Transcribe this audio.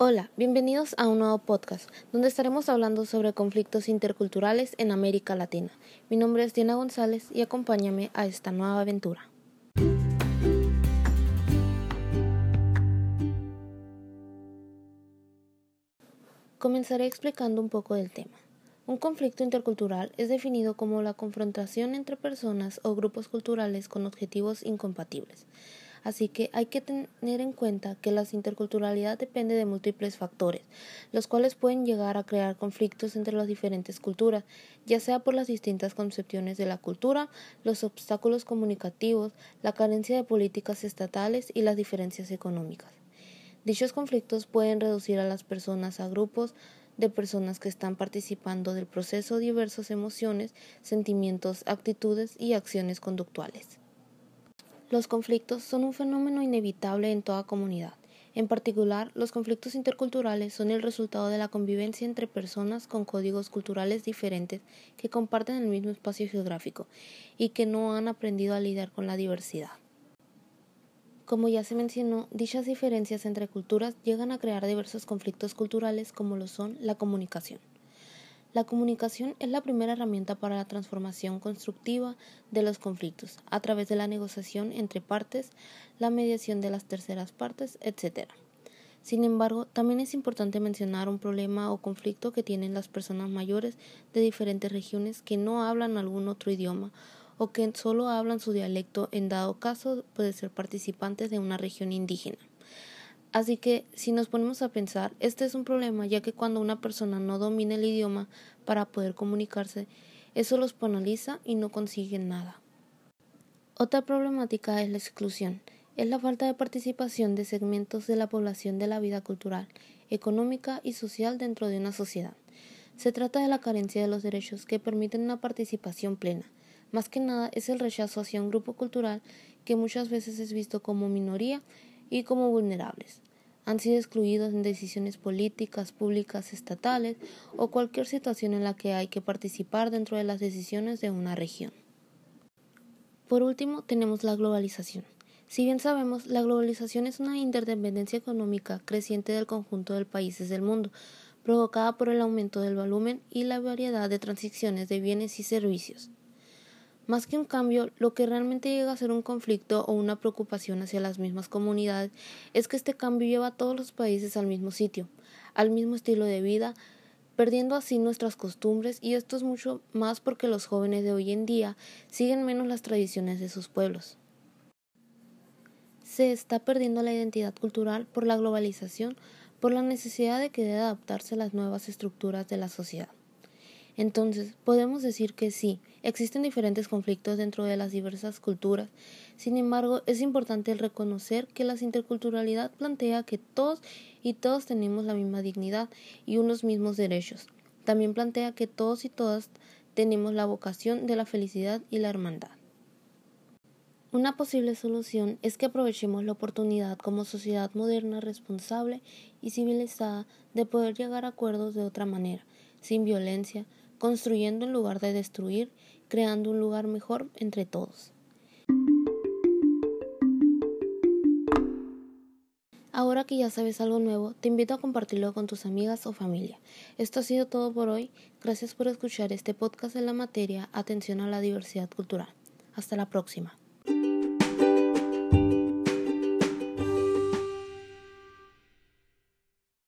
Hola, bienvenidos a un nuevo podcast donde estaremos hablando sobre conflictos interculturales en América Latina. Mi nombre es Diana González y acompáñame a esta nueva aventura. Comenzaré explicando un poco del tema. Un conflicto intercultural es definido como la confrontación entre personas o grupos culturales con objetivos incompatibles. Así que hay que tener en cuenta que la interculturalidad depende de múltiples factores, los cuales pueden llegar a crear conflictos entre las diferentes culturas, ya sea por las distintas concepciones de la cultura, los obstáculos comunicativos, la carencia de políticas estatales y las diferencias económicas. Dichos conflictos pueden reducir a las personas a grupos de personas que están participando del proceso diversas emociones, sentimientos, actitudes y acciones conductuales. Los conflictos son un fenómeno inevitable en toda comunidad. En particular, los conflictos interculturales son el resultado de la convivencia entre personas con códigos culturales diferentes que comparten el mismo espacio geográfico y que no han aprendido a lidiar con la diversidad. Como ya se mencionó, dichas diferencias entre culturas llegan a crear diversos conflictos culturales como lo son la comunicación. La comunicación es la primera herramienta para la transformación constructiva de los conflictos, a través de la negociación entre partes, la mediación de las terceras partes, etc. Sin embargo, también es importante mencionar un problema o conflicto que tienen las personas mayores de diferentes regiones que no hablan algún otro idioma o que solo hablan su dialecto en dado caso puede ser participantes de una región indígena. Así que, si nos ponemos a pensar, este es un problema, ya que cuando una persona no domina el idioma para poder comunicarse, eso los penaliza y no consiguen nada. Otra problemática es la exclusión, es la falta de participación de segmentos de la población de la vida cultural, económica y social dentro de una sociedad. Se trata de la carencia de los derechos que permiten una participación plena. Más que nada es el rechazo hacia un grupo cultural que muchas veces es visto como minoría y como vulnerables. Han sido excluidos en decisiones políticas, públicas, estatales o cualquier situación en la que hay que participar dentro de las decisiones de una región. Por último, tenemos la globalización. Si bien sabemos, la globalización es una interdependencia económica creciente del conjunto de países del mundo, provocada por el aumento del volumen y la variedad de transiciones de bienes y servicios. Más que un cambio, lo que realmente llega a ser un conflicto o una preocupación hacia las mismas comunidades es que este cambio lleva a todos los países al mismo sitio, al mismo estilo de vida, perdiendo así nuestras costumbres y esto es mucho más porque los jóvenes de hoy en día siguen menos las tradiciones de sus pueblos. Se está perdiendo la identidad cultural por la globalización, por la necesidad de que debe adaptarse a las nuevas estructuras de la sociedad. Entonces, podemos decir que sí, existen diferentes conflictos dentro de las diversas culturas. Sin embargo, es importante reconocer que la interculturalidad plantea que todos y todas tenemos la misma dignidad y unos mismos derechos. También plantea que todos y todas tenemos la vocación de la felicidad y la hermandad. Una posible solución es que aprovechemos la oportunidad como sociedad moderna, responsable y civilizada de poder llegar a acuerdos de otra manera, sin violencia, construyendo en lugar de destruir, creando un lugar mejor entre todos. Ahora que ya sabes algo nuevo, te invito a compartirlo con tus amigas o familia. Esto ha sido todo por hoy. Gracias por escuchar este podcast en la materia Atención a la diversidad cultural. Hasta la próxima.